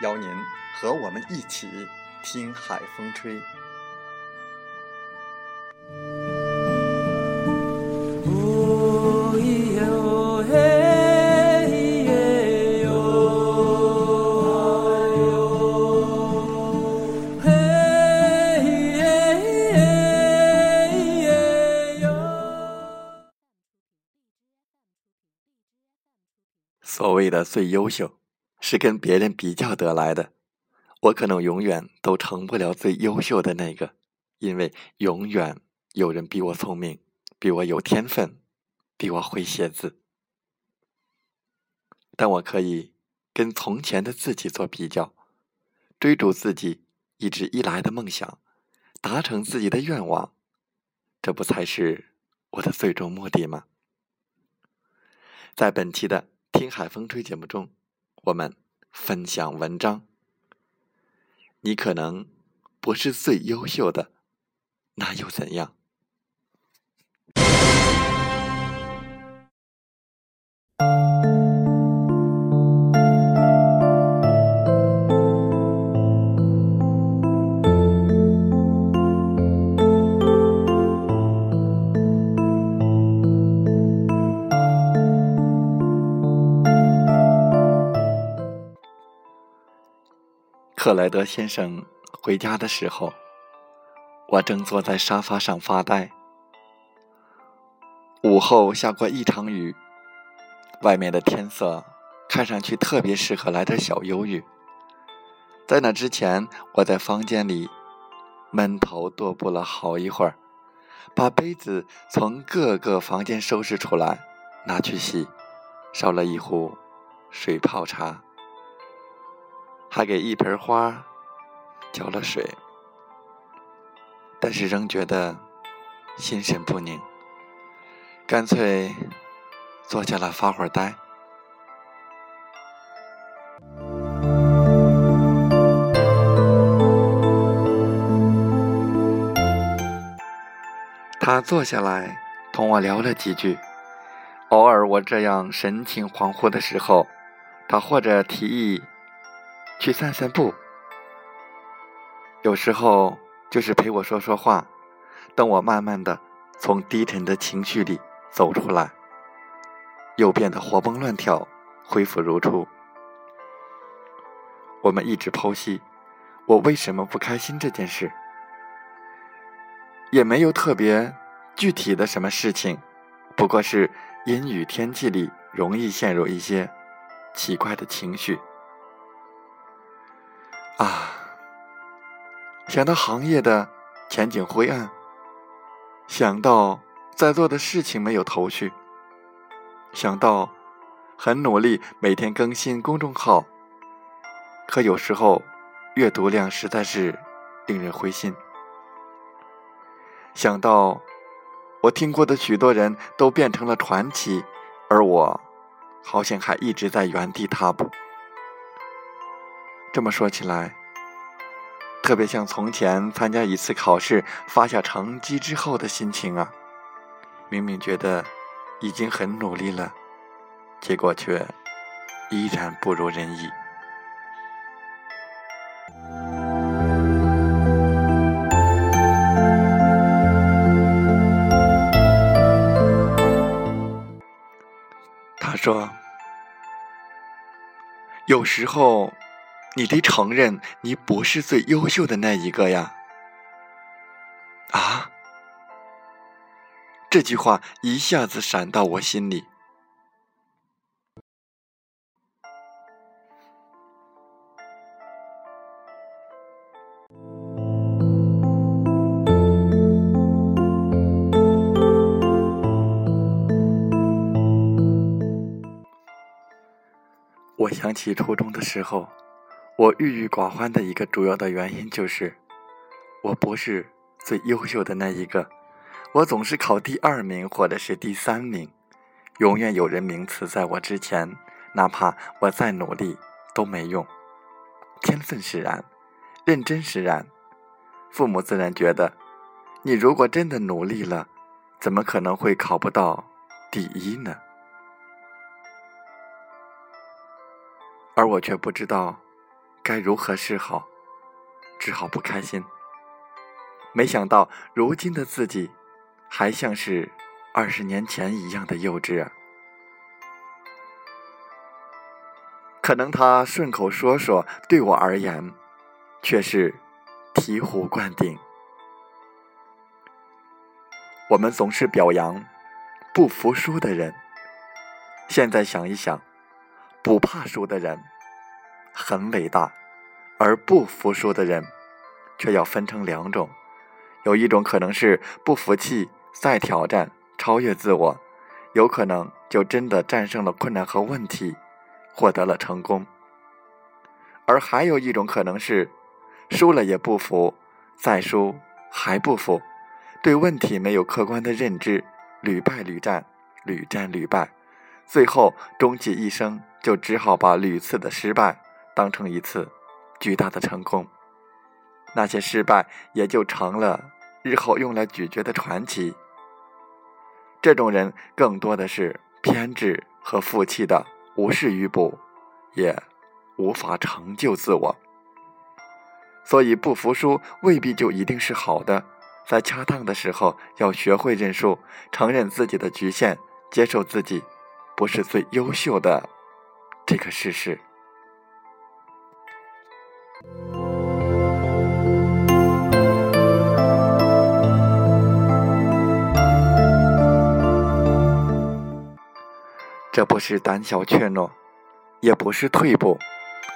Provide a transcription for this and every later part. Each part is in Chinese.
邀您和我们一起听海风吹。所谓的最优秀。是跟别人比较得来的，我可能永远都成不了最优秀的那个，因为永远有人比我聪明，比我有天分，比我会写字。但我可以跟从前的自己做比较，追逐自己一直以来的梦想，达成自己的愿望，这不才是我的最终目的吗？在本期的《听海风吹》节目中。我们分享文章。你可能不是最优秀的，那又怎样？克莱德先生回家的时候，我正坐在沙发上发呆。午后下过一场雨，外面的天色看上去特别适合来点小忧郁。在那之前，我在房间里闷头踱步了好一会儿，把杯子从各个房间收拾出来，拿去洗，烧了一壶水泡茶。还给一盆花浇了水，但是仍觉得心神不宁，干脆坐下来发会儿呆。他坐下来同我聊了几句，偶尔我这样神情恍惚的时候，他或者提议。去散散步，有时候就是陪我说说话，等我慢慢的从低沉的情绪里走出来，又变得活蹦乱跳，恢复如初。我们一直剖析我为什么不开心这件事，也没有特别具体的什么事情，不过是阴雨天气里容易陷入一些奇怪的情绪。啊！想到行业的前景灰暗，想到在做的事情没有头绪，想到很努力每天更新公众号，可有时候阅读量实在是令人灰心。想到我听过的许多人都变成了传奇，而我好像还一直在原地踏步。这么说起来，特别像从前参加一次考试发下成绩之后的心情啊！明明觉得已经很努力了，结果却依然不如人意。他说：“有时候，你得承认你不是最优秀的那一个呀。”啊！这句话一下子闪到我心里。我想起初中的时候，我郁郁寡欢的一个主要的原因就是，我不是最优秀的那一个，我总是考第二名或者是第三名，永远有人名次在我之前，哪怕我再努力都没用。天分使然，认真使然，父母自然觉得，你如果真的努力了，怎么可能会考不到第一呢？而我却不知道该如何是好，只好不开心。没想到如今的自己还像是二十年前一样的幼稚！可能他顺口说说，对我而言却是醍醐灌顶。我们总是表扬不服输的人，现在想一想。不怕输的人很伟大，而不服输的人却要分成两种：有一种可能是不服气，再挑战，超越自我，有可能就真的战胜了困难和问题，获得了成功；而还有一种可能是输了也不服，再输还不服，对问题没有客观的认知，屡败屡战，屡战屡败，最后终其一生。就只好把屡次的失败当成一次巨大的成功，那些失败也就成了日后用来咀嚼的传奇。这种人更多的是偏执和负气的，无事于补，也无法成就自我。所以，不服输未必就一定是好的，在恰当的时候要学会认输，承认自己的局限，接受自己不是最优秀的。这个事实。这不是胆小怯懦，也不是退步，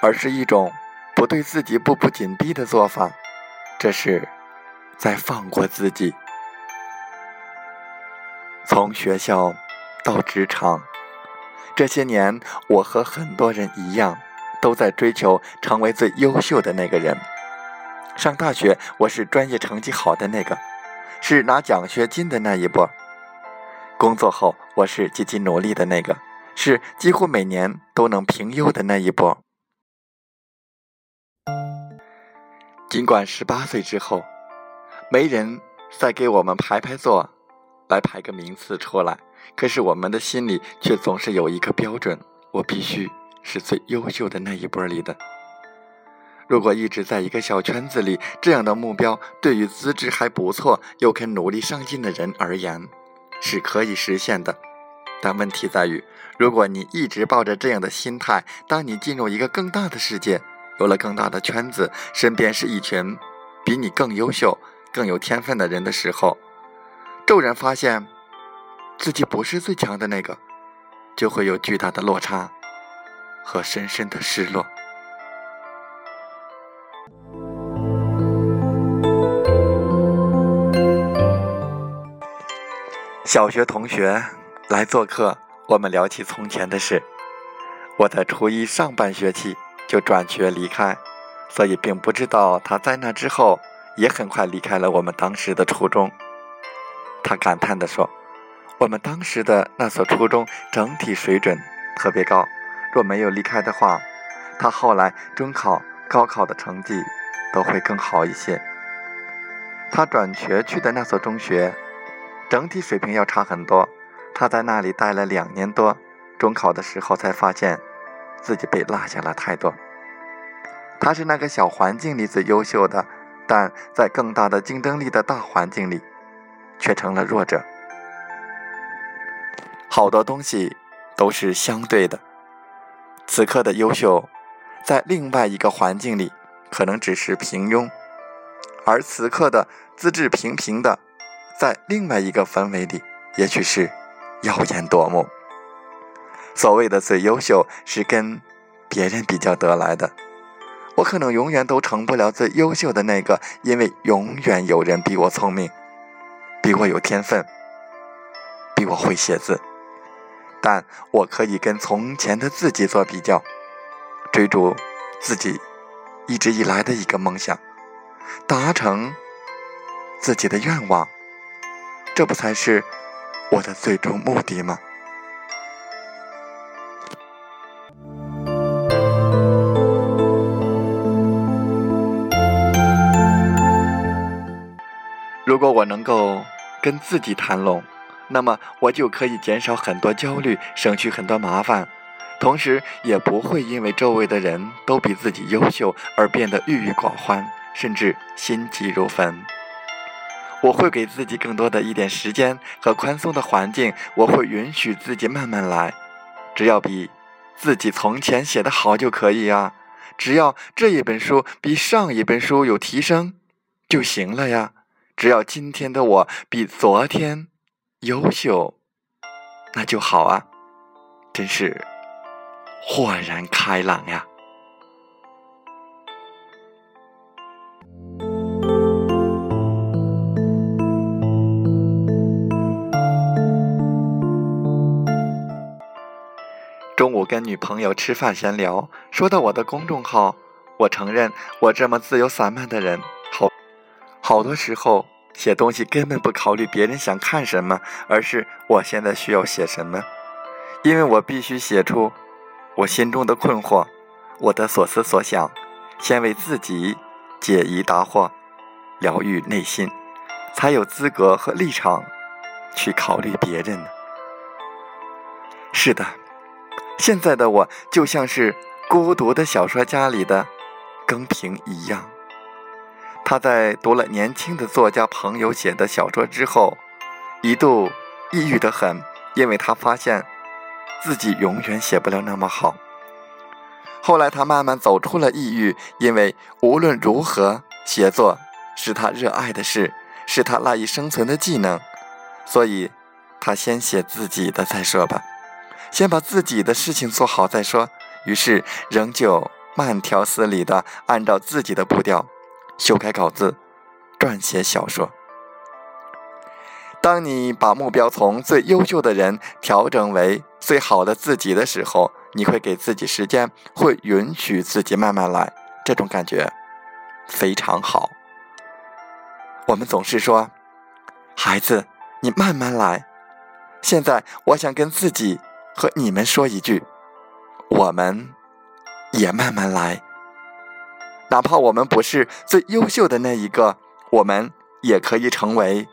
而是一种不对自己步步紧逼的做法。这是在放过自己。从学校到职场。这些年，我和很多人一样，都在追求成为最优秀的那个人。上大学，我是专业成绩好的那个，是拿奖学金的那一波；工作后，我是积极努力的那个，是几乎每年都能评优的那一波。尽管十八岁之后，没人再给我们排排坐，来排个名次出来。可是我们的心里却总是有一个标准：我必须是最优秀的那一波里的。如果一直在一个小圈子里，这样的目标对于资质还不错又肯努力上进的人而言是可以实现的。但问题在于，如果你一直抱着这样的心态，当你进入一个更大的世界，有了更大的圈子，身边是一群比你更优秀、更有天分的人的时候，骤然发现。自己不是最强的那个，就会有巨大的落差和深深的失落。小学同学来做客，我们聊起从前的事。我在初一上半学期就转学离开，所以并不知道他在那之后也很快离开了我们当时的初中。他感叹地说。我们当时的那所初中整体水准特别高，若没有离开的话，他后来中考、高考的成绩都会更好一些。他转学去的那所中学，整体水平要差很多。他在那里待了两年多，中考的时候才发现自己被落下了太多。他是那个小环境里最优秀的，但在更大的竞争力的大环境里，却成了弱者。好多东西都是相对的。此刻的优秀，在另外一个环境里可能只是平庸，而此刻的资质平平的，在另外一个氛围里，也许是耀眼夺目。所谓的最优秀，是跟别人比较得来的。我可能永远都成不了最优秀的那个，因为永远有人比我聪明，比我有天分，比我会写字。但我可以跟从前的自己做比较，追逐自己一直以来的一个梦想，达成自己的愿望，这不才是我的最终目的吗？如果我能够跟自己谈拢，那么我就可以减少很多焦虑，省去很多麻烦，同时也不会因为周围的人都比自己优秀而变得郁郁寡欢，甚至心急如焚。我会给自己更多的一点时间和宽松的环境，我会允许自己慢慢来，只要比自己从前写的好就可以呀，只要这一本书比上一本书有提升就行了呀。只要今天的我比昨天优秀，那就好啊！真是豁然开朗呀！中午跟女朋友吃饭闲聊，说到我的公众号，我承认我这么自由散漫的人，好好多时候。写东西根本不考虑别人想看什么，而是我现在需要写什么，因为我必须写出我心中的困惑，我的所思所想，先为自己解疑答惑，疗愈内心，才有资格和立场去考虑别人呢。是的，现在的我就像是孤独的小说家里的更平一样。他在读了年轻的作家朋友写的小说之后，一度抑郁的很，因为他发现自己永远写不了那么好。后来他慢慢走出了抑郁，因为无论如何，写作是他热爱的事，是他赖以生存的技能，所以他先写自己的再说吧，先把自己的事情做好再说。于是仍旧慢条斯理的按照自己的步调。修改稿子，撰写小说。当你把目标从最优秀的人调整为最好的自己的时候，你会给自己时间，会允许自己慢慢来。这种感觉非常好。我们总是说：“孩子，你慢慢来。”现在，我想跟自己和你们说一句：“我们也慢慢来。”哪怕我们不是最优秀的那一个，我们也可以成为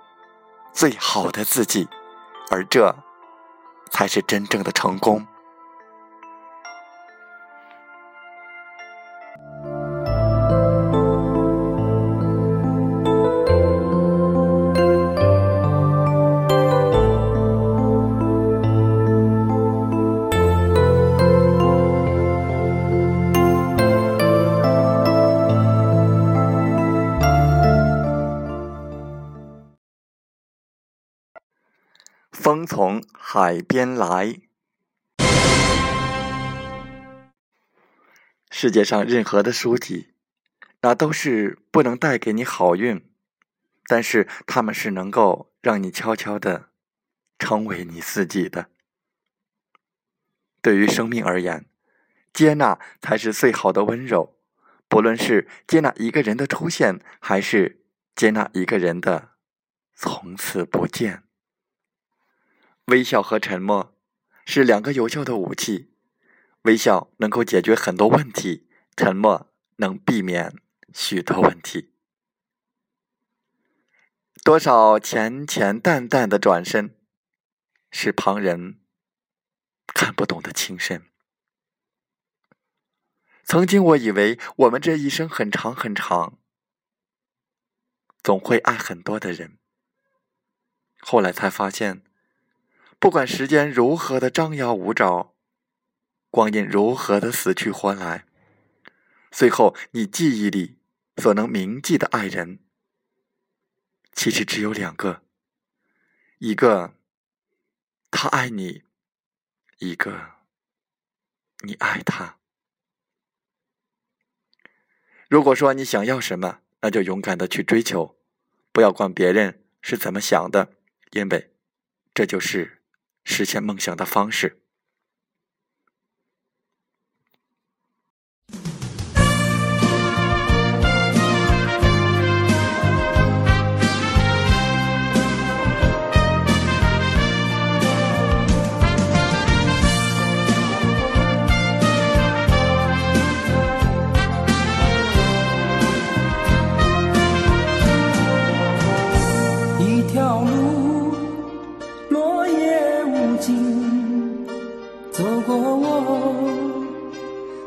最好的自己，而这才是真正的成功。海边来。世界上任何的书籍，那都是不能带给你好运，但是他们是能够让你悄悄的成为你自己的。对于生命而言，接纳才是最好的温柔。不论是接纳一个人的出现，还是接纳一个人的从此不见。微笑和沉默是两个有效的武器。微笑能够解决很多问题，沉默能避免许多问题。多少浅浅淡淡的转身，是旁人看不懂的情深。曾经我以为我们这一生很长很长，总会爱很多的人。后来才发现。不管时间如何的张牙舞爪，光阴如何的死去活来，最后你记忆里所能铭记的爱人，其实只有两个：一个他爱你，一个你爱他。如果说你想要什么，那就勇敢的去追求，不要管别人是怎么想的，因为这就是。实现梦想的方式。